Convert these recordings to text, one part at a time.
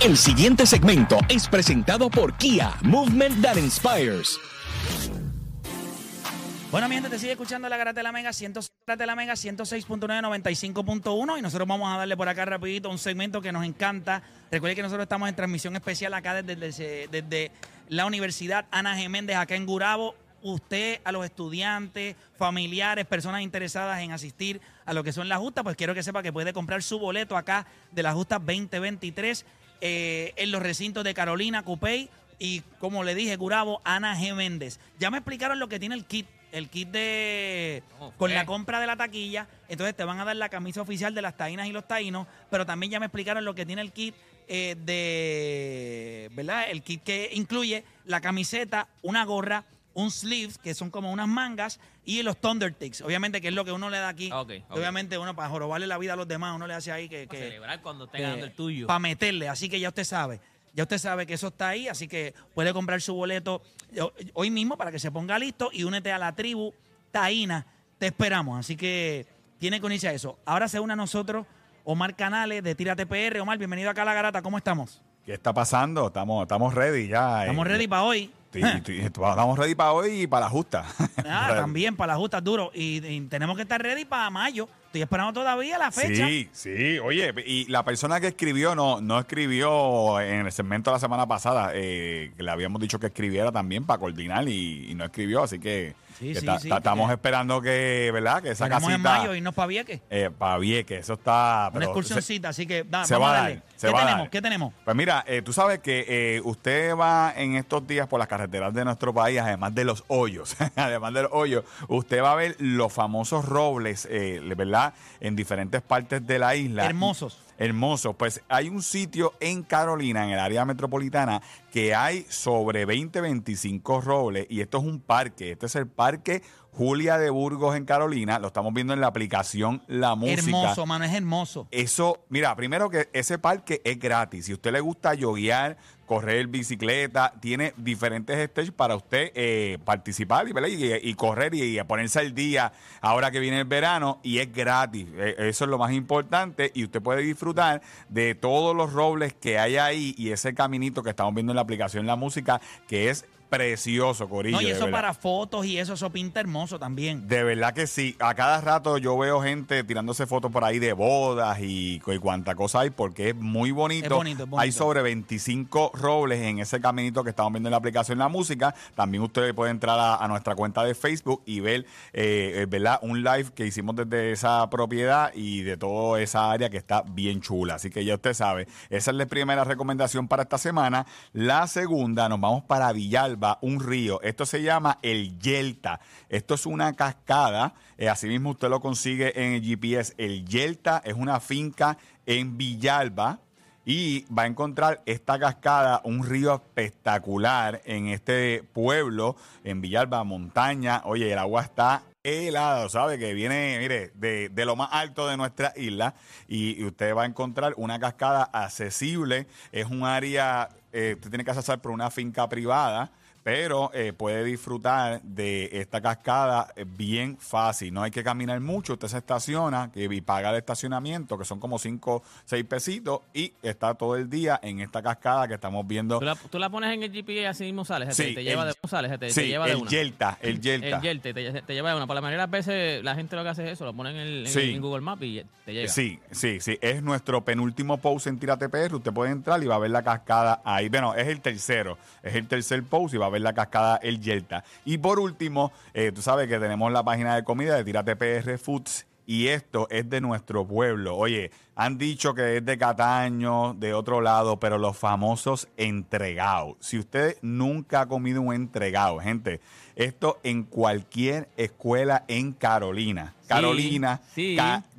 El siguiente segmento es presentado por Kia, Movement That Inspires. Bueno, mi gente, te sigue escuchando la Garata de la Mega, 100, de la Mega 106.9, 95.1 y nosotros vamos a darle por acá rapidito un segmento que nos encanta. Recuerde que nosotros estamos en transmisión especial acá desde, desde, la Universidad Ana Geméndez, acá en Gurabo. Usted, a los estudiantes, familiares, personas interesadas en asistir a lo que son las justas, pues quiero que sepa que puede comprar su boleto acá de las justas 2023 eh, en los recintos de Carolina, Cupey y, como le dije, Gurabo, Ana G. Méndez. Ya me explicaron lo que tiene el kit el kit de con la compra de la taquilla, entonces te van a dar la camisa oficial de las taínas y los taínos, pero también ya me explicaron lo que tiene el kit eh, de, ¿verdad? El kit que incluye la camiseta, una gorra, un sleeve, que son como unas mangas, y los Thunder Ticks, obviamente, que es lo que uno le da aquí. Obviamente, uno para jorobarle la vida a los demás, uno le hace ahí que... Para celebrar cuando esté ganando el tuyo. Para meterle, así que ya usted sabe. Ya usted sabe que eso está ahí, así que puede comprar su boleto hoy mismo para que se ponga listo y únete a la tribu Taína. Te esperamos, así que tiene que unirse a eso. Ahora se une a nosotros Omar Canales de Tírate PR. Omar, bienvenido acá a La Garata, ¿cómo estamos? ¿Qué está pasando? Estamos, estamos ready ya. Estamos eh, ready para hoy. Estamos ready para hoy y para la justa. Ah, también para la justa duro. y tenemos que estar ready para mayo. Estoy esperando todavía la fecha. Sí, sí. Oye, y la persona que escribió no, no escribió en el segmento de la semana pasada, eh, que le habíamos dicho que escribiera también para coordinar y, no escribió, así que, estamos esperando que, ¿verdad? Que esa casita... en mayo y no para Vieques. Eh, para Vieques, eso está... Una excursioncita, así que se va a, darle. ¿Qué tenemos? ¿Qué tenemos? Pues mira, eh, tú sabes que eh, usted va en estos días por las carreteras de nuestro país, además de los hoyos, además de los hoyos, usted va a ver los famosos robles, ¿verdad? En diferentes partes de la isla. Hermosos. Hermosos. Pues hay un sitio en Carolina, en el área metropolitana, que hay sobre 20, 25 robles. Y esto es un parque. Este es el parque Julia de Burgos en Carolina. Lo estamos viendo en la aplicación La Música. Hermoso, mano, es hermoso. Eso, mira, primero que ese parque es gratis. Si a usted le gusta yoguear, correr bicicleta, tiene diferentes stages para usted eh, participar y, y, correr y, ponerse al día ahora que viene el verano y es gratis. E, eso es lo más importante y usted puede disfrutar de todos los robles que hay ahí y ese caminito que estamos viendo en la aplicación La Música que es precioso, Corillo. No, y eso para fotos y eso, eso pinta hermoso también. De verdad que sí. A cada rato yo veo gente tirándose fotos por ahí de bodas y, y cuánta cosa hay, porque es muy bonito. Es bonito, es bonito. Hay sobre 25 robles en ese caminito que estamos viendo en la aplicación La Música. También usted puede entrar a, nuestra cuenta de Facebook y ver, eh, eh, ¿verdad? Un live que hicimos desde esa propiedad y de toda esa área que está bien chula. Así que ya usted sabe, esa es la primera recomendación para esta semana. La segunda, nos vamos para Villalba un río. Esto se llama el Yelta. Esto es una cascada. Eh, asimismo, usted lo consigue en el GPS. El Yelta es una finca en Villalba. Y va a encontrar esta cascada, un río espectacular en este pueblo, en Villalba, montaña. Oye, el agua está helado, ¿sabe? Que viene, mire, de, de, lo más alto de nuestra isla y, usted va a encontrar una cascada accesible. Es un área, eh, usted tiene que pasar por una finca privada pero eh, puede disfrutar de esta cascada eh, bien fácil. No hay que caminar mucho, usted se estaciona y paga el estacionamiento, que son como 5, 6 pesitos, y está todo el día en esta cascada que estamos viendo. ¿Tú la, pones en el GPS y así mismo sales? Sí, te, lleva de, sales, te, sí, lleva de el Yelta, el Yelta. El Yelta, te, lleva de una. Por la mayoría de veces la gente lo que hace es eso, lo ponen en, en, Google Maps y te llega. Sí, sí, sí. Es nuestro penúltimo post en Tírate PR. Usted puede entrar y va a ver la cascada ahí. Bueno, es el tercero. Es el tercer post y va a ver la cascada El Yelta. Y por último, eh, tú sabes que tenemos la página de comida de Tírate PR Foods y esto es de nuestro pueblo. Oye, han dicho que es de Cataño, de otro lado, pero los famosos entregados. Si usted nunca ha comido un entregado, gente, esto en cualquier escuela en Carolina. Carolina, sí,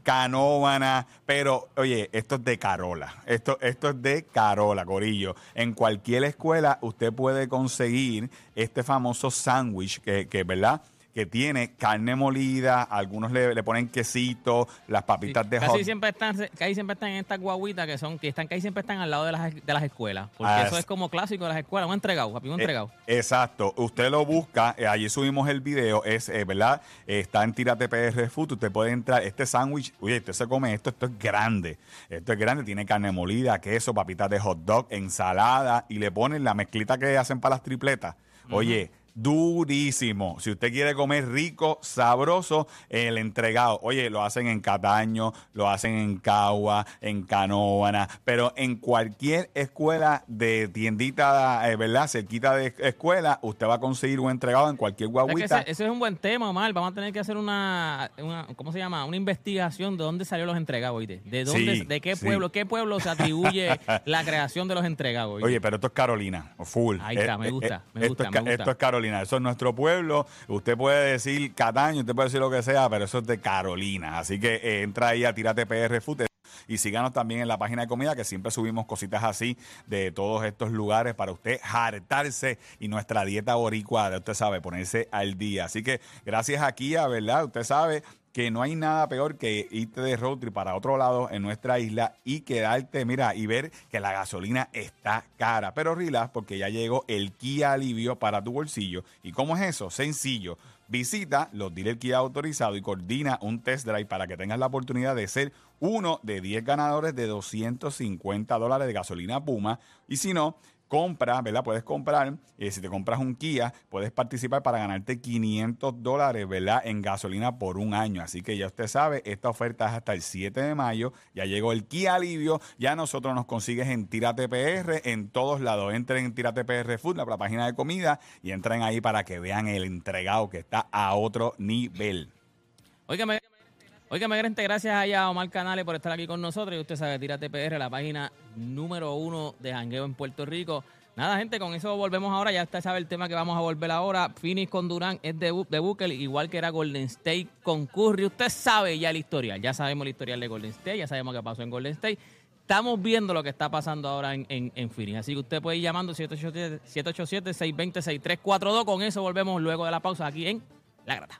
Canóvana, pero oye, esto es de Carola. Esto, esto es de Carola, Corillo. En cualquier escuela usted puede conseguir este famoso sándwich que, que, ¿verdad? Que tiene carne molida, algunos le, ponen quesito, las papitas de casi siempre están Casi siempre están en estas guaguitas que son que están casi siempre están al lado de las, de las escuelas, porque eso es como clásico de las escuelas, un entregado, papi, un eh, entregado. exacto, usted lo busca, eh, allí subimos el video, es eh, verdad, está en Tírate PR Food, usted puede entrar, este sándwich, oye, usted se come esto, esto es grande, esto es grande, tiene carne molida, queso, papitas de hot dog, ensalada y le ponen la mezclita que hacen para las tripletas. Oye, durísimo. Si usted quiere comer rico, sabroso, el entregado. Oye, lo hacen en Cataño, lo hacen en Cagua, en Canóvana, pero en cualquier escuela de tiendita, eh, ¿verdad? Cerquita de escuela, usted va a conseguir un entregado en cualquier guaguita. ese, es un buen tema, Omar. Vamos a tener que hacer una, ¿cómo se llama? Una investigación de dónde salieron los entregados, ¿De dónde, de qué pueblo, qué pueblo se atribuye la creación de los entregados? Oye, pero esto es Carolina, full. Ahí está, me gusta, me gusta, me gusta. Esto es Carolina. Eso es nuestro pueblo. Usted puede decir Cataño, usted puede decir lo que sea, pero eso es de Carolina. Así que eh, entra ahí a Tírate PR Food y síganos también en la página de comida que siempre subimos cositas así de todos estos lugares para usted hartarse y nuestra dieta boricua, usted sabe, ponerse al día. Así que gracias aquí a verdad, usted sabe, que no hay nada peor que irte de road trip para otro lado en nuestra isla y quedarte, mira, y ver que la gasolina está cara. Pero relax, porque ya llegó el Kia Alivio para tu bolsillo. ¿Y cómo es eso? Sencillo. Visita los dealers Kia autorizados y coordina un test drive para que tengas la oportunidad de ser uno de 10 ganadores de 250 dólares de gasolina Puma. Y si no, compra, ¿verdad? Puedes comprar, eh, si te compras un Kia, puedes participar para ganarte 500 dólares, ¿verdad? En gasolina por un año. Así que ya usted sabe, esta oferta es hasta el 7 de mayo. Ya llegó el Kia Alivio. Ya nosotros nos consigues en Tírate PR en todos lados. Entren en Tírate PR Food, la página de comida, y entren ahí para que vean el entregado que está a otro nivel. Óigame. Oiga, gente, gracias a Omar Canales por estar aquí con nosotros. Y usted sabe, Tírate PR, la página número uno de jangueo en Puerto Rico. Nada, gente, con eso volvemos ahora. Ya usted sabe el tema que vamos a volver ahora. Phoenix con Durán es de, de igual que era Golden State con Curry. Usted sabe ya la historia. Ya sabemos la historia de Golden State, ya sabemos qué pasó en Golden State. Estamos viendo lo que está pasando ahora en, en. Así que usted puede ir llamando 787-620-6342. Con eso volvemos luego de la pausa aquí en La Grata.